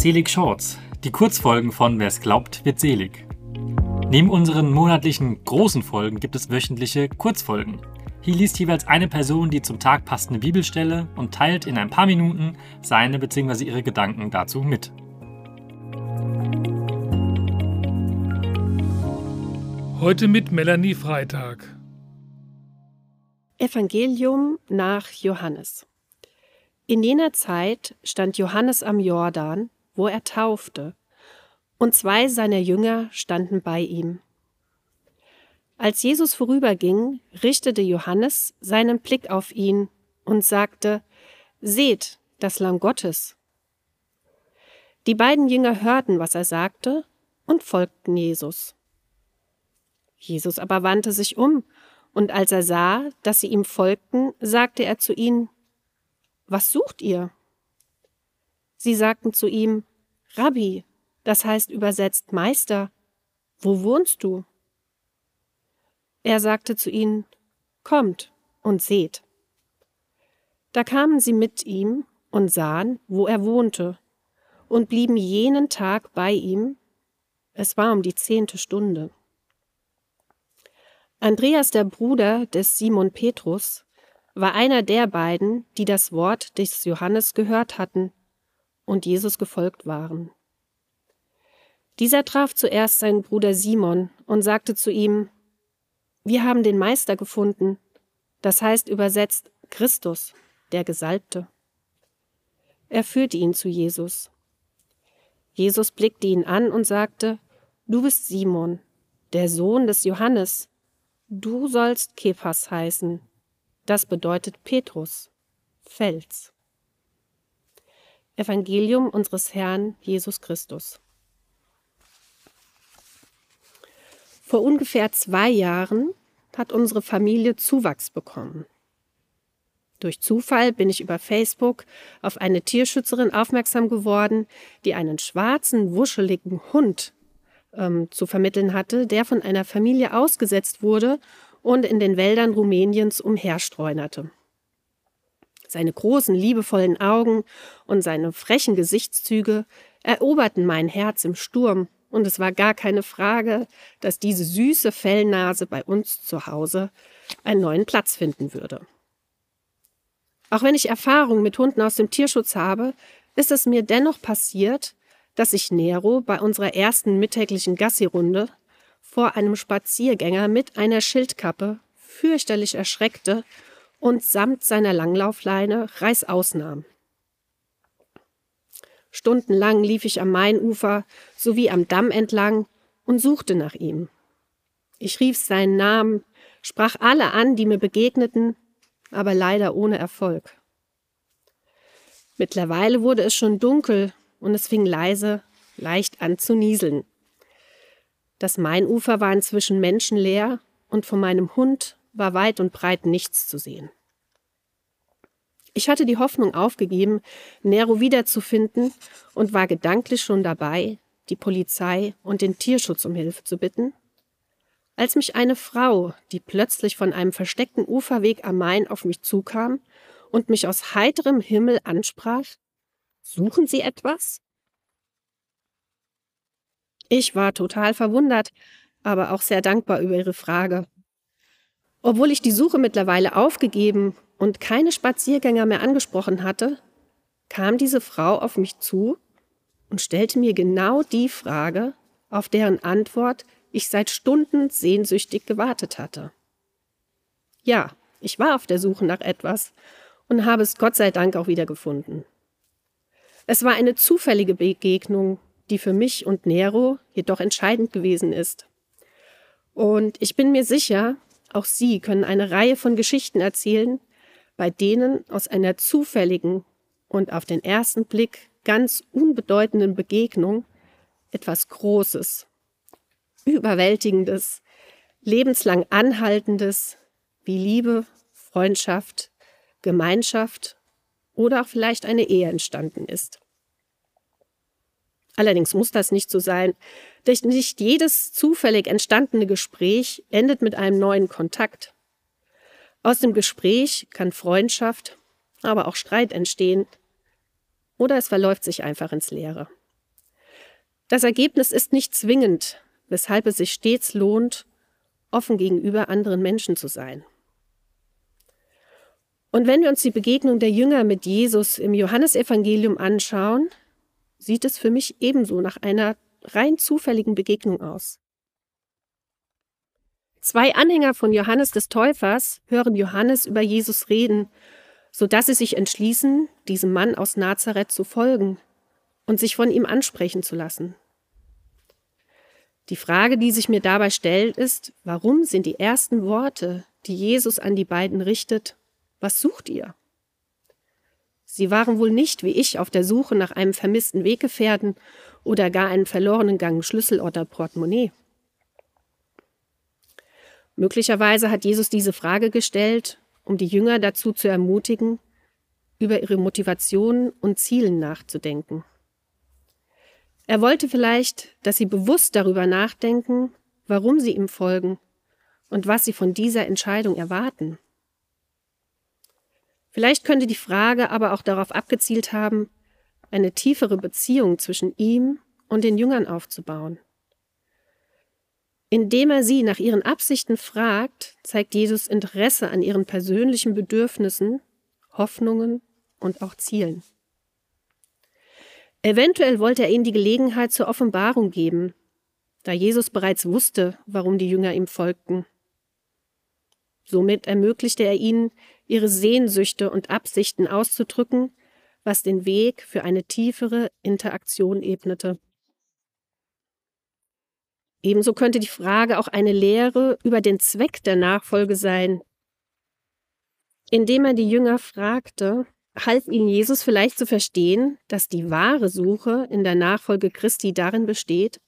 Selig Shorts, die Kurzfolgen von Wer's glaubt, wird selig. Neben unseren monatlichen großen Folgen gibt es wöchentliche Kurzfolgen. Hier liest jeweils eine Person die zum Tag passende Bibelstelle und teilt in ein paar Minuten seine bzw. ihre Gedanken dazu mit. Heute mit Melanie Freitag. Evangelium nach Johannes. In jener Zeit stand Johannes am Jordan, wo er taufte, und zwei seiner Jünger standen bei ihm. Als Jesus vorüberging, richtete Johannes seinen Blick auf ihn und sagte, Seht, das Lamm Gottes. Die beiden Jünger hörten, was er sagte, und folgten Jesus. Jesus aber wandte sich um, und als er sah, dass sie ihm folgten, sagte er zu ihnen, Was sucht ihr? Sie sagten zu ihm, Rabbi, das heißt übersetzt Meister, wo wohnst du? Er sagte zu ihnen, Kommt und seht. Da kamen sie mit ihm und sahen, wo er wohnte, und blieben jenen Tag bei ihm. Es war um die zehnte Stunde. Andreas, der Bruder des Simon Petrus, war einer der beiden, die das Wort des Johannes gehört hatten und Jesus gefolgt waren. Dieser traf zuerst seinen Bruder Simon und sagte zu ihm, Wir haben den Meister gefunden, das heißt übersetzt Christus, der Gesalbte. Er führte ihn zu Jesus. Jesus blickte ihn an und sagte, Du bist Simon, der Sohn des Johannes, Du sollst Kephas heißen. Das bedeutet Petrus, Fels. Evangelium unseres Herrn Jesus Christus. Vor ungefähr zwei Jahren hat unsere Familie Zuwachs bekommen. Durch Zufall bin ich über Facebook auf eine Tierschützerin aufmerksam geworden, die einen schwarzen, wuscheligen Hund ähm, zu vermitteln hatte, der von einer Familie ausgesetzt wurde und in den Wäldern Rumäniens umherstreunerte. Seine großen, liebevollen Augen und seine frechen Gesichtszüge eroberten mein Herz im Sturm, und es war gar keine Frage, dass diese süße Fellnase bei uns zu Hause einen neuen Platz finden würde. Auch wenn ich Erfahrung mit Hunden aus dem Tierschutz habe, ist es mir dennoch passiert, dass sich Nero bei unserer ersten mittäglichen Gassi-Runde vor einem Spaziergänger mit einer Schildkappe fürchterlich erschreckte und samt seiner Langlaufleine reißaus nahm. Stundenlang lief ich am Mainufer sowie am Damm entlang und suchte nach ihm. Ich rief seinen Namen, sprach alle an, die mir begegneten, aber leider ohne Erfolg. Mittlerweile wurde es schon dunkel und es fing leise, leicht an zu nieseln. Das Mainufer war inzwischen menschenleer und von meinem Hund war weit und breit nichts zu sehen. Ich hatte die Hoffnung aufgegeben, Nero wiederzufinden und war gedanklich schon dabei, die Polizei und den Tierschutz um Hilfe zu bitten, als mich eine Frau, die plötzlich von einem versteckten Uferweg am Main auf mich zukam und mich aus heiterem Himmel ansprach, Suchen Sie etwas? Ich war total verwundert, aber auch sehr dankbar über Ihre Frage. Obwohl ich die Suche mittlerweile aufgegeben und keine Spaziergänger mehr angesprochen hatte, kam diese Frau auf mich zu und stellte mir genau die Frage, auf deren Antwort ich seit Stunden sehnsüchtig gewartet hatte. Ja, ich war auf der Suche nach etwas und habe es Gott sei Dank auch wieder gefunden. Es war eine zufällige Begegnung, die für mich und Nero jedoch entscheidend gewesen ist. Und ich bin mir sicher, auch Sie können eine Reihe von Geschichten erzählen, bei denen aus einer zufälligen und auf den ersten Blick ganz unbedeutenden Begegnung etwas Großes, Überwältigendes, lebenslang Anhaltendes wie Liebe, Freundschaft, Gemeinschaft oder auch vielleicht eine Ehe entstanden ist. Allerdings muss das nicht so sein, denn nicht jedes zufällig entstandene Gespräch endet mit einem neuen Kontakt. Aus dem Gespräch kann Freundschaft, aber auch Streit entstehen oder es verläuft sich einfach ins Leere. Das Ergebnis ist nicht zwingend, weshalb es sich stets lohnt, offen gegenüber anderen Menschen zu sein. Und wenn wir uns die Begegnung der Jünger mit Jesus im Johannesevangelium anschauen, sieht es für mich ebenso nach einer rein zufälligen Begegnung aus. Zwei Anhänger von Johannes des Täufers hören Johannes über Jesus reden, so dass sie sich entschließen, diesem Mann aus Nazareth zu folgen und sich von ihm ansprechen zu lassen. Die Frage, die sich mir dabei stellt, ist, warum sind die ersten Worte, die Jesus an die beiden richtet, was sucht ihr? Sie waren wohl nicht wie ich auf der Suche nach einem vermissten Weggefährten oder gar einen verlorenen Gang Schlüssel oder Portemonnaie. Möglicherweise hat Jesus diese Frage gestellt, um die Jünger dazu zu ermutigen, über ihre Motivationen und Zielen nachzudenken. Er wollte vielleicht, dass sie bewusst darüber nachdenken, warum sie ihm folgen und was sie von dieser Entscheidung erwarten. Vielleicht könnte die Frage aber auch darauf abgezielt haben, eine tiefere Beziehung zwischen ihm und den Jüngern aufzubauen. Indem er sie nach ihren Absichten fragt, zeigt Jesus Interesse an ihren persönlichen Bedürfnissen, Hoffnungen und auch Zielen. Eventuell wollte er ihnen die Gelegenheit zur Offenbarung geben, da Jesus bereits wusste, warum die Jünger ihm folgten. Somit ermöglichte er ihnen, ihre Sehnsüchte und Absichten auszudrücken, was den Weg für eine tiefere Interaktion ebnete. Ebenso könnte die Frage auch eine Lehre über den Zweck der Nachfolge sein. Indem er die Jünger fragte, half ihnen Jesus vielleicht zu verstehen, dass die wahre Suche in der Nachfolge Christi darin besteht,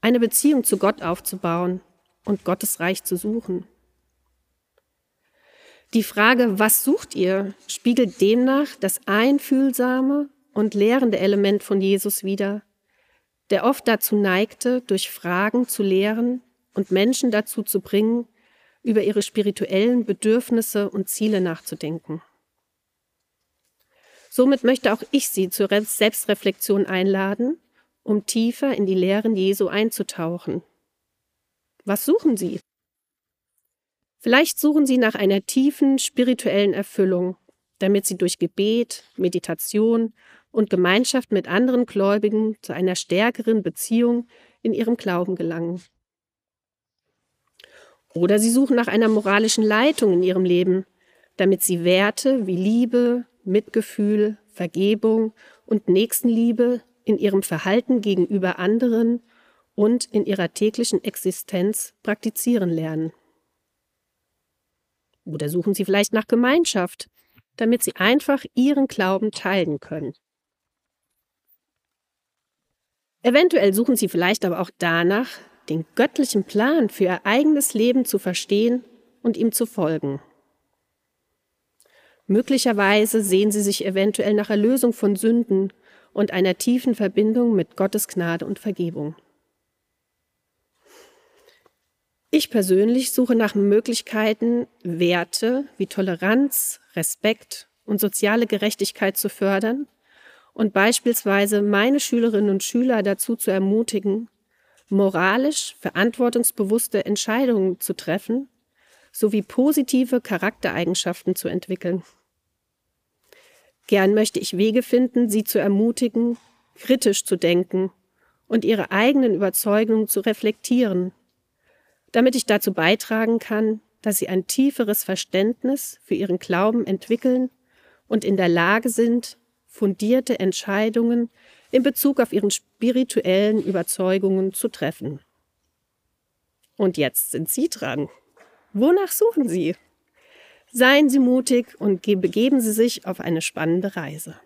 eine Beziehung zu Gott aufzubauen und Gottes Reich zu suchen. Die Frage, was sucht ihr, spiegelt demnach das einfühlsame und lehrende Element von Jesus wider, der oft dazu neigte, durch Fragen zu lehren und Menschen dazu zu bringen, über ihre spirituellen Bedürfnisse und Ziele nachzudenken. Somit möchte auch ich Sie zur Selbstreflexion einladen, um tiefer in die Lehren Jesu einzutauchen. Was suchen Sie? Vielleicht suchen Sie nach einer tiefen spirituellen Erfüllung, damit Sie durch Gebet, Meditation und Gemeinschaft mit anderen Gläubigen zu einer stärkeren Beziehung in Ihrem Glauben gelangen. Oder Sie suchen nach einer moralischen Leitung in Ihrem Leben, damit Sie Werte wie Liebe, Mitgefühl, Vergebung und Nächstenliebe in Ihrem Verhalten gegenüber anderen und in Ihrer täglichen Existenz praktizieren lernen. Oder suchen Sie vielleicht nach Gemeinschaft, damit Sie einfach Ihren Glauben teilen können. Eventuell suchen Sie vielleicht aber auch danach, den göttlichen Plan für Ihr eigenes Leben zu verstehen und ihm zu folgen. Möglicherweise sehen Sie sich eventuell nach Erlösung von Sünden und einer tiefen Verbindung mit Gottes Gnade und Vergebung. Ich persönlich suche nach Möglichkeiten, Werte wie Toleranz, Respekt und soziale Gerechtigkeit zu fördern und beispielsweise meine Schülerinnen und Schüler dazu zu ermutigen, moralisch verantwortungsbewusste Entscheidungen zu treffen sowie positive Charaktereigenschaften zu entwickeln. Gern möchte ich Wege finden, sie zu ermutigen, kritisch zu denken und ihre eigenen Überzeugungen zu reflektieren damit ich dazu beitragen kann, dass sie ein tieferes Verständnis für ihren Glauben entwickeln und in der Lage sind, fundierte Entscheidungen in Bezug auf ihren spirituellen Überzeugungen zu treffen. Und jetzt sind Sie dran. Wonach suchen Sie? Seien Sie mutig und begeben Sie sich auf eine spannende Reise.